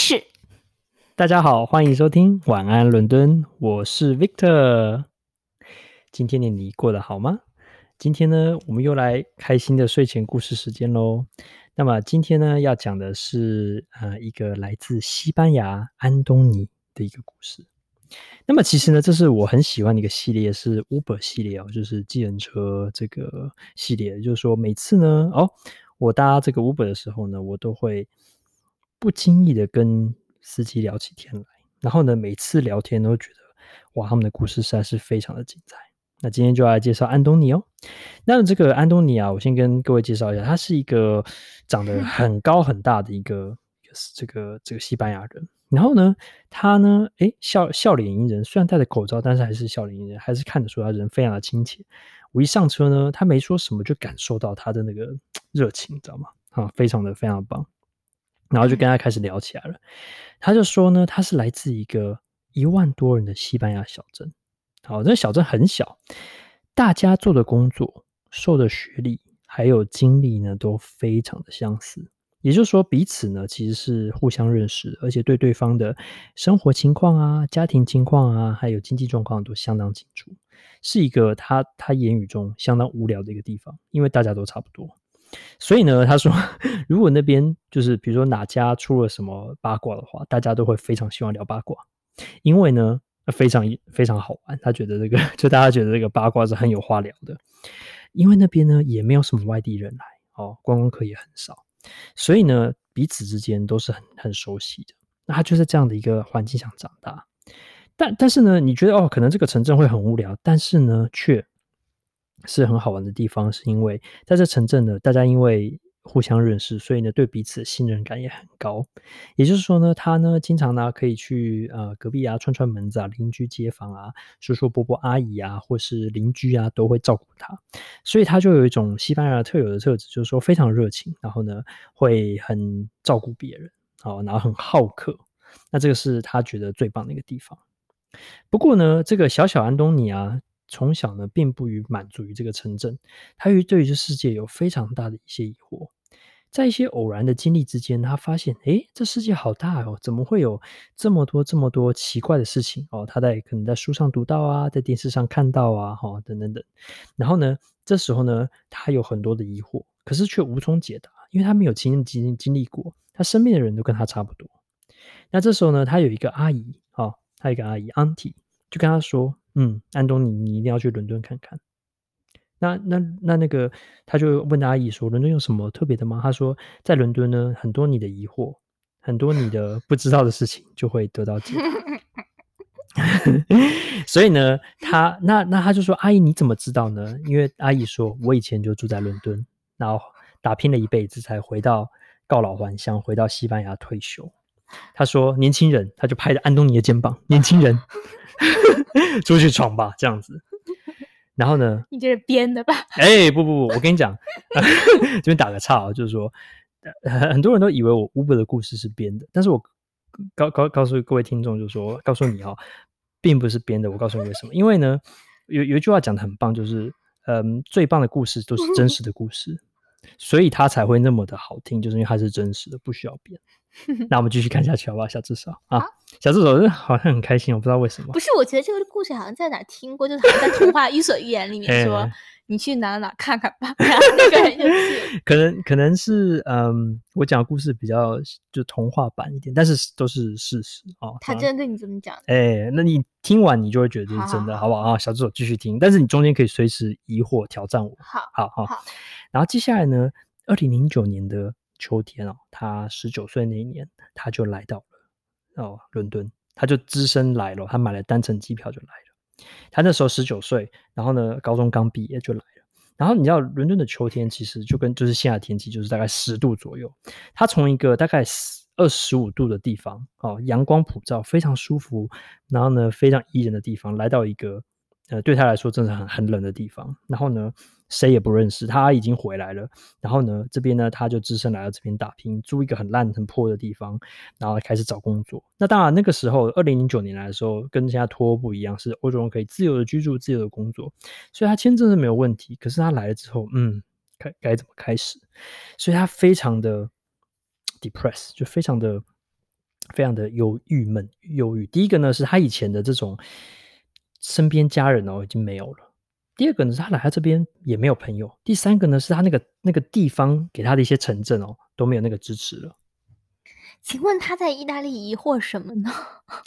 始。大家好，欢迎收听晚安伦敦，我是 Victor。今天的你过得好吗？今天呢，我们又来开心的睡前故事时间喽。那么今天呢，要讲的是呃一个来自西班牙安东尼的一个故事。那么其实呢，这是我很喜欢的一个系列，是 Uber 系列哦，就是计程车这个系列。就是说，每次呢，哦，我搭这个 Uber 的时候呢，我都会。不经意的跟司机聊起天来，然后呢，每次聊天都觉得哇，他们的故事实在是非常的精彩。那今天就要来介绍安东尼哦。那这个安东尼啊，我先跟各位介绍一下，他是一个长得 很高很大的一个，这个这个西班牙人。然后呢，他呢，诶，笑笑脸迎人，虽然戴着口罩，但是还是笑脸迎人，还是看得出他人非常的亲切。我一上车呢，他没说什么，就感受到他的那个 热情，你知道吗？啊，非常的非常的棒。然后就跟他开始聊起来了，他就说呢，他是来自一个一万多人的西班牙小镇。好，这个小镇很小，大家做的工作、受的学历还有经历呢，都非常的相似。也就是说，彼此呢其实是互相认识，而且对对方的生活情况啊、家庭情况啊，还有经济状况都相当清楚，是一个他他言语中相当无聊的一个地方，因为大家都差不多。所以呢，他说，如果那边就是比如说哪家出了什么八卦的话，大家都会非常希望聊八卦，因为呢，非常非常好玩。他觉得这个，就大家觉得这个八卦是很有话聊的，因为那边呢也没有什么外地人来哦，观光客也很少，所以呢，彼此之间都是很很熟悉的。那他就在这样的一个环境下长大，但但是呢，你觉得哦，可能这个城镇会很无聊，但是呢，却。是很好玩的地方，是因为在这城镇呢，大家因为互相认识，所以呢，对彼此的信任感也很高。也就是说呢，他呢经常呢可以去呃隔壁啊串串门子啊，邻居街坊啊，叔叔伯伯阿姨啊，或是邻居啊，都会照顾他。所以他就有一种西班牙特有的特质，就是说非常热情，然后呢会很照顾别人，好，然后很好客。那这个是他觉得最棒的一个地方。不过呢，这个小小安东尼啊。从小呢，并不于满足于这个城镇，他于对于这世界有非常大的一些疑惑。在一些偶然的经历之间，他发现，诶，这世界好大哦，怎么会有这么多这么多奇怪的事情哦？他在可能在书上读到啊，在电视上看到啊，哈、哦，等等等。然后呢，这时候呢，他有很多的疑惑，可是却无从解答，因为他没有亲身经经历过，他身边的人都跟他差不多。那这时候呢，他有一个阿姨，哦，他有一个阿姨 Auntie 就跟他说。嗯，安东尼，你一定要去伦敦看看。那那那那个，他就问阿姨说：“伦敦有什么特别的吗？”他说：“在伦敦呢，很多你的疑惑，很多你的不知道的事情，就会得到解答。”所以呢，他那那他就说：“阿姨，你怎么知道呢？”因为阿姨说：“我以前就住在伦敦，然后打拼了一辈子，才回到告老还乡，回到西班牙退休。”他说：“年轻人，他就拍着安东尼的肩膀，年轻人。” 出去闯吧，这样子。然后呢？你这是编的吧？哎、欸，不不不，我跟你讲，这边打个岔啊，就是说，很多人都以为我 Uber 的故事是编的，但是我告告告诉各位听众，就是说，告诉你哈，并不是编的。我告诉你为什么？因为呢，有有一句话讲的很棒，就是嗯，最棒的故事都是真实的故事，所以它才会那么的好听，就是因为它是真实的，不需要编。那我们继续看下去好不好？小助手啊，啊，小助手好像很开心，我不知道为什么。不是，我觉得这个故事好像在哪听过，就是好像在童话《伊索寓言》里面 说，你去哪哪看看吧。然后那个人就去。可 能可能是嗯，我讲的故事比较就童话版一点，但是都是事实啊。他真的对你这么讲？哎，那你听完你就会觉得这是真的，好不好啊？小助手继续听，但是你中间可以随时疑惑挑战我。好，好，好，好。然后接下来呢，二零零九年的。秋天哦，他十九岁那一年，他就来到了哦伦敦，他就只身来了，他买了单程机票就来了。他那时候十九岁，然后呢，高中刚毕业就来了。然后你知道，伦敦的秋天其实就跟就是现在天气，就是大概十度左右。他从一个大概二十五度的地方哦，阳光普照，非常舒服，然后呢，非常宜人的地方，来到一个呃对他来说真的很很冷的地方。然后呢，谁也不认识，他已经回来了。然后呢，这边呢，他就只身来到这边打拼，租一个很烂很破的地方，然后开始找工作。那当然，那个时候，二零零九年来的时候，跟现在脱欧不一样，是欧洲人可以自由的居住、自由的工作，所以他签证是没有问题。可是他来了之后，嗯，该该怎么开始？所以他非常的 depressed，就非常的。非常的忧郁闷、忧郁。第一个呢，是他以前的这种身边家人哦已经没有了；第二个呢，是他来到这边也没有朋友；第三个呢，是他那个那个地方给他的一些城镇哦都没有那个支持了。请问他在意大利疑惑什么呢？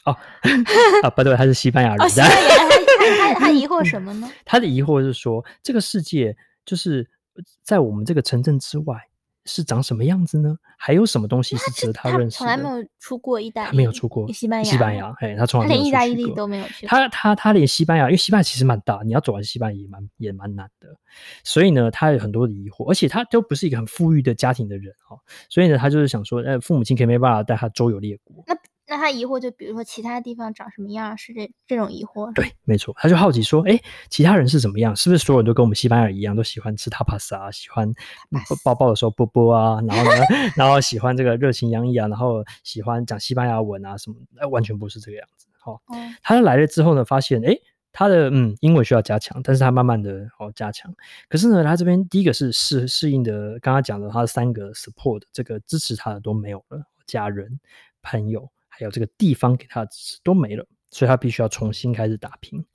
哦，啊，不对，他是西班牙人。哦，西班牙人，他他他疑惑什么呢？他的疑惑是说，这个世界就是在我们这个城镇之外。是长什么样子呢？还有什么东西是值得他认识的？从来没有出过意大利，他没有出过西班牙。西班牙，哎，他从来没有出过。他连意大利都没有去过。他他他连西班牙，因为西班牙其实蛮大，你要走完西班牙也蛮也蛮难的。所以呢，他有很多的疑惑，而且他都不是一个很富裕的家庭的人哦。所以呢，他就是想说，呃，父母亲可以没办法带他周游列国。那那他疑惑就比如说其他地方长什么样，是这这种疑惑？对，没错，他就好奇说，哎，其他人是怎么样？是不是所有人都跟我们西班牙人一样，都喜欢吃 tapas 啊，喜欢抱抱的时候啵啵啊，然后呢，然后喜欢这个热情洋溢啊，然后喜欢讲西班牙文啊什么？哎，完全不是这个样子。好、哦，嗯、他来了之后呢，发现哎，他的嗯英文需要加强，但是他慢慢的哦加强。可是呢，他这边第一个是适适应的，刚刚讲的他的三个 support 这个支持他的都没有了，家人朋友。还有这个地方给他的支持都没了，所以他必须要重新开始打拼。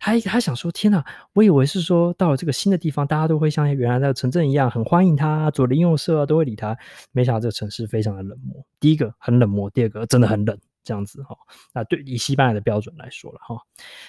他他想说：“天哪，我以为是说到了这个新的地方，大家都会像原来的城镇一样很欢迎他，左邻右舍都会理他。没想到这个城市非常的冷漠。第一个很冷漠，第二个真的很冷，这样子哈。那对以西班牙的标准来说了哈，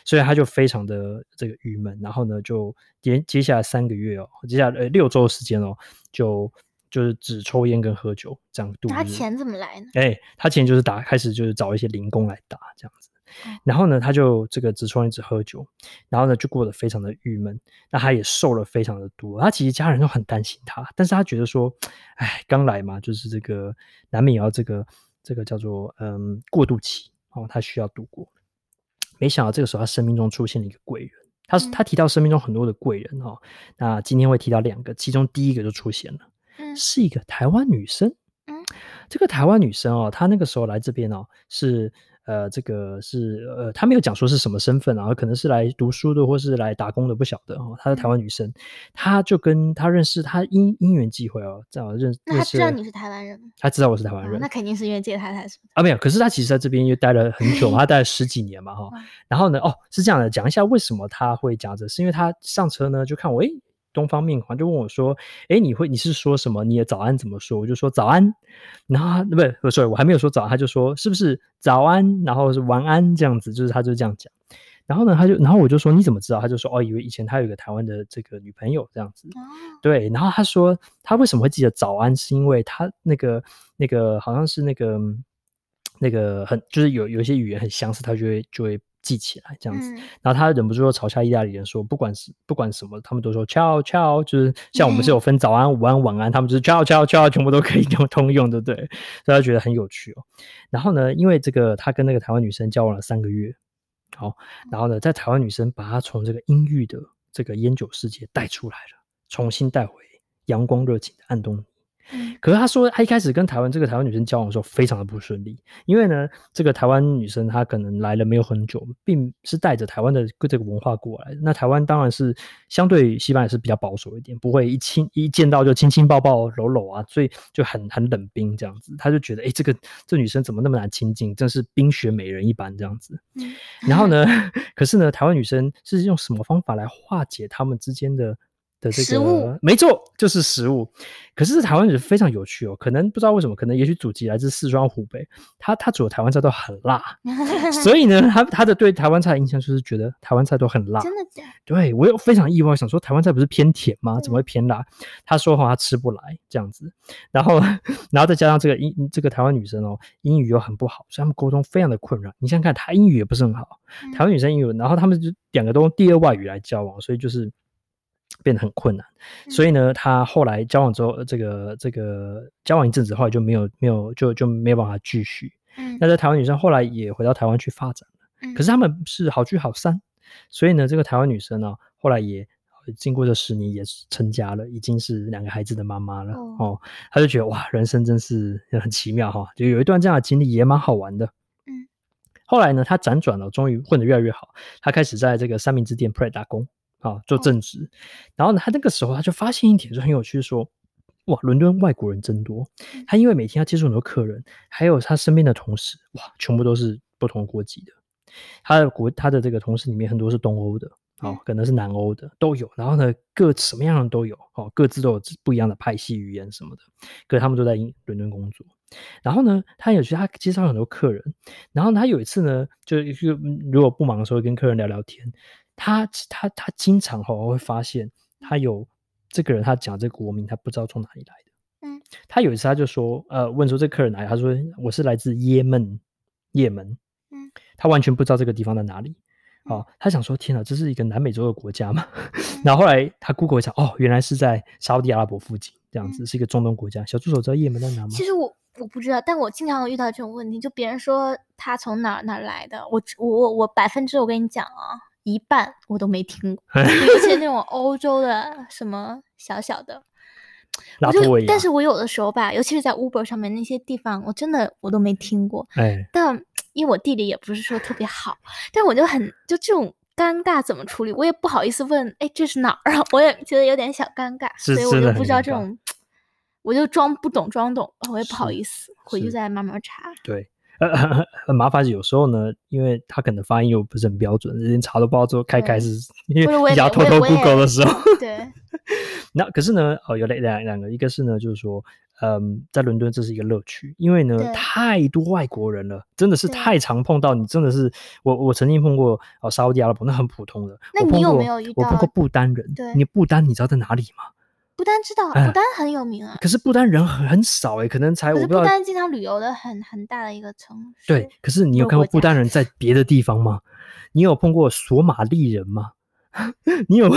所以他就非常的这个郁闷。然后呢，就接接下来三个月哦，接下来呃六周时间哦，就。就是只抽烟跟喝酒这样度。他钱怎么来呢？哎、欸，他钱就是打开始就是找一些零工来打这样子。嗯、然后呢，他就这个只抽烟只喝酒，然后呢就过得非常的郁闷。那他也瘦了非常的多。他其实家人都很担心他，但是他觉得说，哎，刚来嘛，就是这个难免也要这个这个叫做嗯过渡期哦，他需要度过。没想到这个时候他生命中出现了一个贵人。他、嗯、他提到生命中很多的贵人哈、哦，那今天会提到两个，其中第一个就出现了。是一个台湾女生，嗯，这个台湾女生哦，她那个时候来这边哦，是呃，这个是呃，她没有讲说是什么身份啊，可能是来读书的，或是来打工的，不晓得哦。她是台湾女生，她就跟她认识，她因因缘际会哦，这样认识。那她知道你是台湾人吗？她知道我是台湾人，哦，那肯定是因为借她才是啊，没有。可是她其实在这边又待了很久嘛，她待了十几年嘛，哈。然后呢，哦，是这样的，讲一下为什么她会讲这，是因为她上车呢，就看我，诶东方面孔就问我说：“哎，你会你是说什么？你的早安怎么说？”我就说早安，然后他不是不是，我还没有说早安，他就说是不是早安，然后是晚安这样子，就是他就这样讲。然后呢，他就然后我就说你怎么知道？他就说哦，以为以前他有一个台湾的这个女朋友这样子。对，然后他说他为什么会记得早安，是因为他那个那个好像是那个那个很就是有有一些语言很相似，他就会就会。记起来这样子，然后他忍不住又嘲笑意大利人说，不管是不管什么，他们都说 ciao ciao，就是 像我们是有分早安、午安、晚安，他们就是 ciao ciao ciao，全部都可以用 通用，对不对？所以他觉得很有趣哦。然后呢，因为这个他跟那个台湾女生交往了三个月，好，然后呢，在台湾女生把他从这个阴郁的这个烟酒世界带出来了，重新带回阳光热情的安东尼。可是他说，他一开始跟台湾这个台湾女生交往的时候非常的不顺利，因为呢，这个台湾女生她可能来了没有很久，并是带着台湾的这个文化过来的。那台湾当然是相对西班牙是比较保守一点，不会一亲一见到就亲亲抱抱搂搂啊，所以就很很冷冰这样子。他就觉得，哎，这个这女生怎么那么难亲近，真是冰雪美人一般这样子。然后呢，可是呢，台湾女生是用什么方法来化解他们之间的？的这个食物没错，就是食物。可是台湾人非常有趣哦，可能不知道为什么，可能也许祖籍来自四川、湖北，他他煮的台湾菜都很辣，所以呢，他他的对台湾菜的印象就是觉得台湾菜都很辣。真的假？对，我又非常意外，想说台湾菜不是偏甜吗？怎么会偏辣？嗯、他说话他吃不来这样子，然后然后再加上这个英这个台湾女生哦，英语又很不好，所以他们沟通非常的困扰。你想想看，他英语也不是很好，台湾女生英语，然后他们就两个都用第二外语来交往，所以就是。变得很困难，所以呢，他后来交往之后，这个这个交往一阵子，后来就没有没有就就没有办法继续。嗯，那这台湾女生后来也回到台湾去发展了，嗯，可是他们是好聚好散，所以呢，这个台湾女生呢，后来也经过这十年也成家了，已经是两个孩子的妈妈了。哦，哦，他就觉得哇，人生真是 很奇妙哈，就有一段这样的经历也蛮好玩的。嗯，后来呢，他辗转了，终于混得越来越好，他开始在这个三明治店打工。啊，做正职，然后呢，他那个时候他就发现一点，就很有趣说，说哇，伦敦外国人真多。他因为每天要接触很多客人，还有他身边的同事，哇，全部都是不同国籍的。他的国，他的这个同事里面很多是东欧的，哦，可能是南欧的都有。然后呢，各什么样的都有，哦，各自都有不一样的派系语言什么的。可是他们都在伦敦工作。然后呢，他有去他介绍很多客人。然后他有一次呢，就就如果不忙的时候跟客人聊聊天，他他他经常哈会发现他有这个人，他讲这个国名，他不知道从哪里来的。嗯，他有一次他就说，呃，问说这客人来，他说我是来自耶门，也门。嗯，他完全不知道这个地方在哪里。哦，他想说，天哪，这是一个南美洲的国家嘛？然后后来他 Google 一下，哦，原来是在沙乌地阿拉伯附近，这样子是一个中东国家。小助手知道也门在哪吗？其实我。我不知道，但我经常会遇到这种问题，就别人说他从哪哪来的，我我我百分之我跟你讲啊，一半我都没听过，尤其那种欧洲的什么小小的，我就但是我有的时候吧，尤其是在 Uber 上面那些地方，我真的我都没听过。哎，但因为我地理也不是说特别好，但我就很就这种尴尬怎么处理，我也不好意思问，哎，这是哪儿啊？我也觉得有点小尴尬，所以我就不知道这种。我就装不懂，装懂，我也不好意思，回去再慢慢查。对，呃，很麻烦。有时候呢，因为他可能发音又不是很标准，连查都不知道之后开开是，因为你要偷偷 Google 的时候。对。那可是呢，哦，有两两两个，一个是呢，就是说，嗯，在伦敦这是一个乐趣，因为呢，太多外国人了，真的是太常碰到。你真的是，我我曾经碰过哦，沙乌地阿拉伯那很普通的。那你有没有遇到？我碰过不丹人。对。你不丹，你知道在哪里吗？不丹知道，不丹很有名啊。可是不丹人很很少哎，可能才我不知道。不丹经常旅游的很很大的一个城市。对，可是你有看过不丹人在 别的地方吗？你有碰过索马利人吗？你有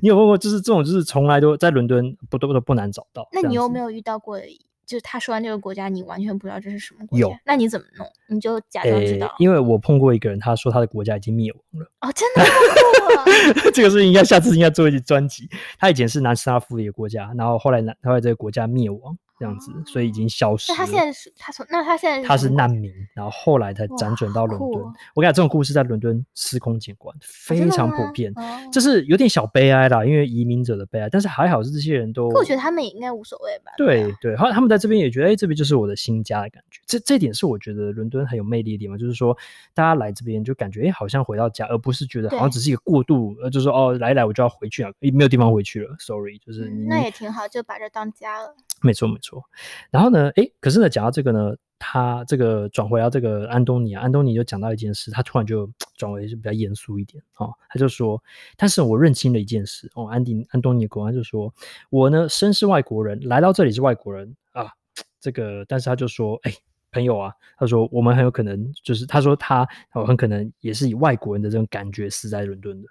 你有碰过？就是这种，就是从来都在伦敦不都都不难找到。那你有没有遇到过？就是他说完这个国家，你完全不知道这是什么国家。有，那你怎么弄？你就假装知道。因为我碰过一个人，他说他的国家已经灭亡了。哦，真的？这个是应该下次应该做一集专辑。他以前是南斯拉夫的一个国家，然后后来南后来这个国家灭亡。这样子，所以已经消失了。那他现在是，他从那他现在是他是难民，然后后来才辗转到伦敦。哦、我跟你讲，这种故事在伦敦司空见惯，非常普遍。就、哦、是有点小悲哀啦，因为移民者的悲哀。但是还好是这些人都，我觉得他们也应该无所谓吧。对对，对，后来他们在这边也觉得，哎，这边就是我的新家的感觉。这这点是我觉得伦敦很有魅力的地方，就是说大家来这边就感觉，哎，好像回到家，而不是觉得好像只是一个过渡，呃，就是说哦，来来我就要回去了，没有地方回去了，sorry，就是、嗯、那也挺好，就把这当家了。没错没错，然后呢，诶，可是呢，讲到这个呢，他这个转回到这个安东尼啊，安东尼就讲到一件事，他突然就转为就比较严肃一点哦，他就说，但是我认清了一件事哦，安迪安东尼果然就说，我呢身是外国人，来到这里是外国人啊，这个，但是他就说，诶，朋友啊，他说我们很有可能就是，他说他很可能也是以外国人的这种感觉死在伦敦的。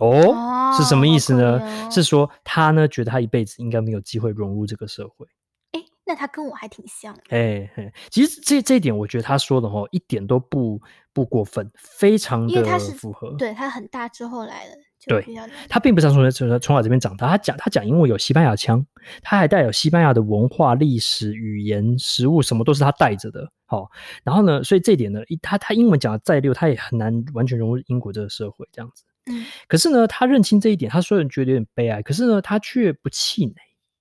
哦，哦，是什么意思呢？哦、是说他呢觉得他一辈子应该没有机会融入这个社会。哎，那他跟我还挺像的。哎哎，其实这这一点我觉得他说的哦，一点都不不过分，非常的符合。对，他很大之后来的，对，他并不是从从从小这边长大，他讲他讲英文有西班牙腔，他还带有西班牙的文化、历史、语言、食物，什么都是他带着的。好、哦，然后呢，所以这一点呢，他他英文讲的再溜，他也很难完全融入英国这个社会这样子。嗯，可是呢，他认清这一点，他虽然觉得有点悲哀，可是呢，他却不气馁。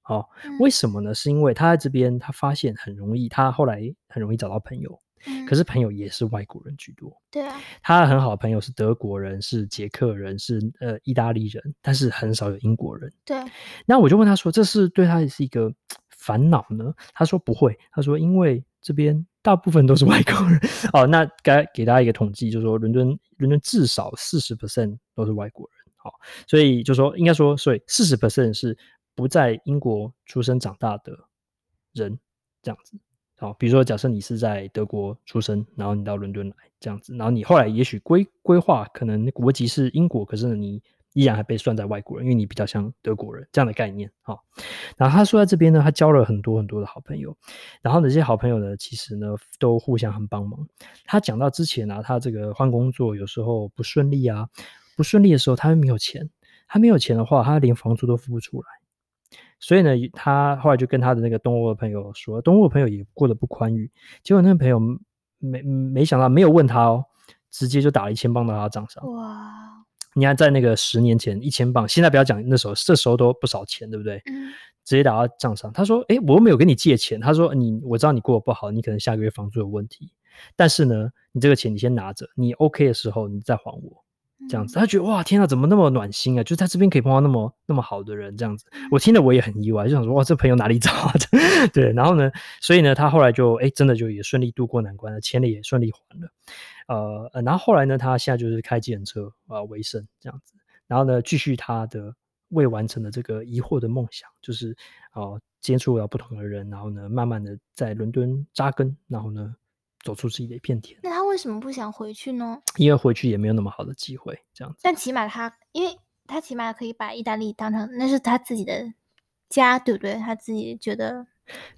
哦，为什么呢？是因为他在这边，他发现很容易，他后来很容易找到朋友。嗯，可是朋友也是外国人居多。对啊，他很好的朋友是德国人，是捷克人，是呃意大利人，但是很少有英国人。对，那我就问他说：“这是对他是一个 烦恼呢？”他说：“不会。”他说：“因为这边。”大部分都是外国人 哦，那该给大家一个统计，就是说伦敦伦敦至少四十 percent 都是外国人，好，所以就说应该说，所以四十 percent 是不在英国出生长大的人，这样子，好，比如说假设你是在德国出生，然后你到伦敦来这样子，然后你后来也许规规划可能国籍是英国，可是你。依然还被算在外国人，因为你比较像德国人这样的概念哈。然后他说在这边呢，他交了很多很多的好朋友，然后呢这些好朋友呢，其实呢都互相很帮忙。他讲到之前啊，他这个换工作有时候不顺利啊，不顺利的时候他又没有钱，他没有钱的话，他连房租都付不出来。所以呢，他后来就跟他的那个东欧的朋友说，东欧的朋友也过得不宽裕。结果那个朋友没没想到，没有问他哦，直接就打了一千镑到他账上。哇！你看，在那个十年前，一千磅，现在不要讲那时候，这时候都不少钱，对不对？嗯。直接打到账上。他说：“哎，我又没有跟你借钱。”他说：“你我知道你过得不好，你可能下个月房租有问题，但是呢，你这个钱你先拿着，你 OK 的时候你再还我。”这样子，他觉得哇，天啊，怎么那么暖心啊？就是在这边可以碰到那么那么好的人，这样子，我听了我也很意外，就想说哇，这朋友哪里找啊？对，然后呢，所以呢，他后来就哎，真的就也顺利度过难关了，钱也顺利还了，呃，然后后来呢，他现在就是开计程车啊、呃、为生这样子，然后呢，继续他的未完成的这个疑惑的梦想，就是哦、呃，接触到不同的人，然后呢，慢慢的在伦敦扎根，然后呢。走出自己的一片天。为什么不想回去呢？因为回去也没有那么好的机会，这样子。但起码他，因为他起码可以把意大利当成那是他自己的家，对不对？他自己觉得。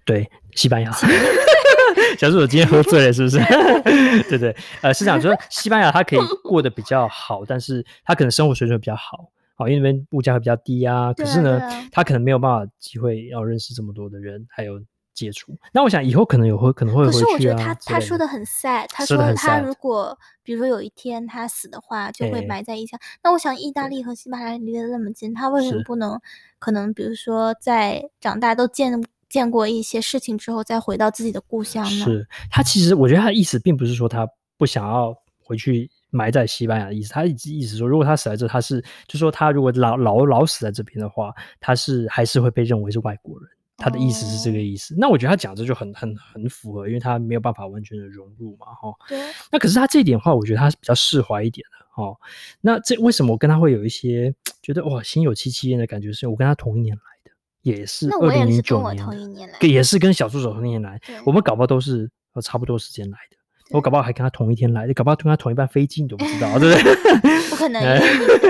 对，西班牙。小助手今天喝醉了，是不是？对对，呃，是这样说，西班牙他可以 过得比较好，但是他可能生活水准比较好，好，因为那边物价会比较低啊。可是呢，他可能没有办法机会要认识这么多的人，还有。接触，那我想以后可能有会可能会回去啊。可是我觉得他他说的很 sad，他说他如果比如说有一天他死的话，就会埋在异乡。那我想意大利和西班牙离得那么近，他为什么不能可能比如说在长大都见见过一些事情之后，再回到自己的故乡呢？是他其实我觉得他的意思并不是说他不想要回去埋在西班牙的意思，他一直意思说如果他死在这，他是就说他如果老老老死在这边的话，他是还是会被认为是外国人。他的意思是这个意思，oh. 那我觉得他讲这就很很很符合，因为他没有办法完全的融入嘛，哈。对。那可是他这一点的话，我觉得他是比较释怀一点的，哈。那这为什么我跟他会有一些觉得哇心有戚戚焉的感觉？是因为我跟他同一年来的，也是二零零九年，也是跟小助手同一年来，我们搞不好都是差不多时间来的。我搞不好还跟他同一天来，你搞不好跟他同一班飞机，你都不知道，对不对？不可能，因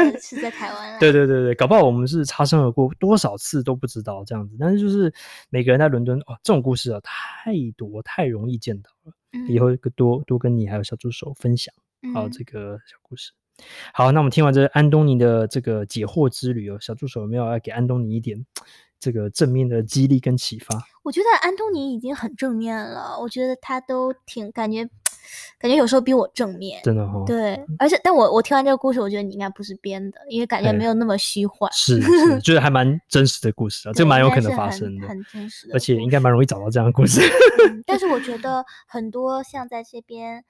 为你是在台湾。对对对对，搞不好我们是擦身而过多少次都不知道这样子。但是就是每个人在伦敦哦，这种故事啊太多，太容易见到了。嗯、以后多多跟你还有小助手分享好这个小故事。嗯、好，那我们听完这安东尼的这个解惑之旅哦，小助手有没有要给安东尼一点这个正面的激励跟启发？我觉得安东尼已经很正面了，我觉得他都挺感觉。感觉有时候比我正面，真的哈、哦。对，而且但我我听完这个故事，我觉得你应该不是编的，因为感觉没有那么虚幻。是是，就是还蛮真实的故事啊，这个蛮有可能发生的，很真实的，而且应该蛮容易找到这样的故事。嗯、但是我觉 得很多像在这边，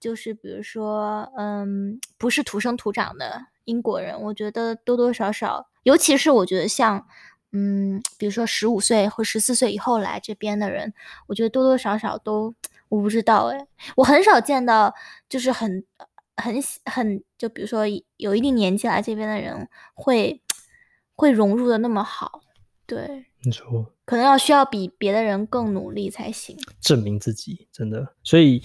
就是比如说，嗯，不是土生土长的英国人，我觉得多多少少，尤其是我觉得像，嗯，比如说十五岁或十四岁以后来这边的人，我觉得多多少少都。我不知道哎，我很少见到，就是很很很，就比如说有一定年纪来这边的人会会融入的那么好，对，没错，可能要需要比别的人更努力才行，证明自己真的，所以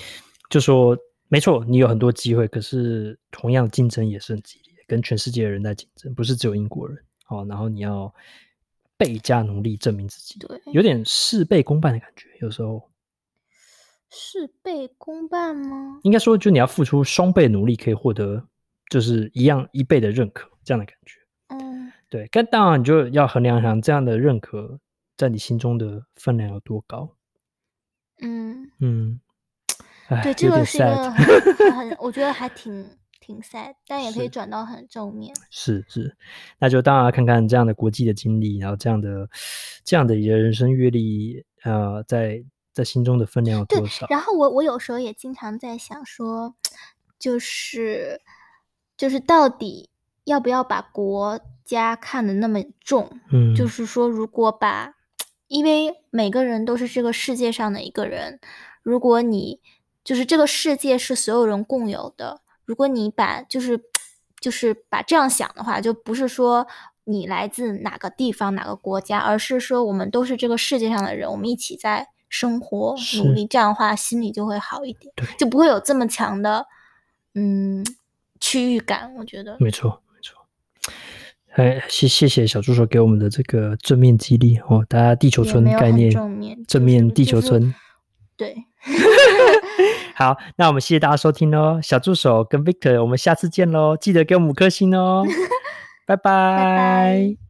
就说没错，你有很多机会，可是同样竞争也是很激烈，跟全世界的人在竞争，不是只有英国人，哦，然后你要倍加努力证明自己，对，有点事倍功半的感觉，有时候。事倍功半吗？应该说，就你要付出双倍努力，可以获得就是一样一倍的认可，这样的感觉。嗯，对。但当然，你就要衡量一下这样的认可在你心中的分量有多高。嗯嗯，对，这个是一个很，很 我觉得还挺挺 sad，但也可以转到很正面。是是，是，那就当然看看这样的国际的经历，然后这样的这样的一个人生阅历，呃，在。在心中的分量有多少？然后我我有时候也经常在想说，就是就是到底要不要把国家看得那么重？嗯，就是说如果把，因为每个人都是这个世界上的一个人，如果你就是这个世界是所有人共有的，如果你把就是就是把这样想的话，就不是说你来自哪个地方哪个国家，而是说我们都是这个世界上的人，我们一起在。生活努力，这样的话心里就会好一点，就不会有这么强的嗯区域感。我觉得没错，没错。哎，谢谢谢小助手给我们的这个正面激励哦，大家地球村概念正面正面地球村，对。好，那我们谢谢大家收听哦，小助手跟 Victor，我们下次见喽，记得给我们五颗星哦，拜拜。拜拜。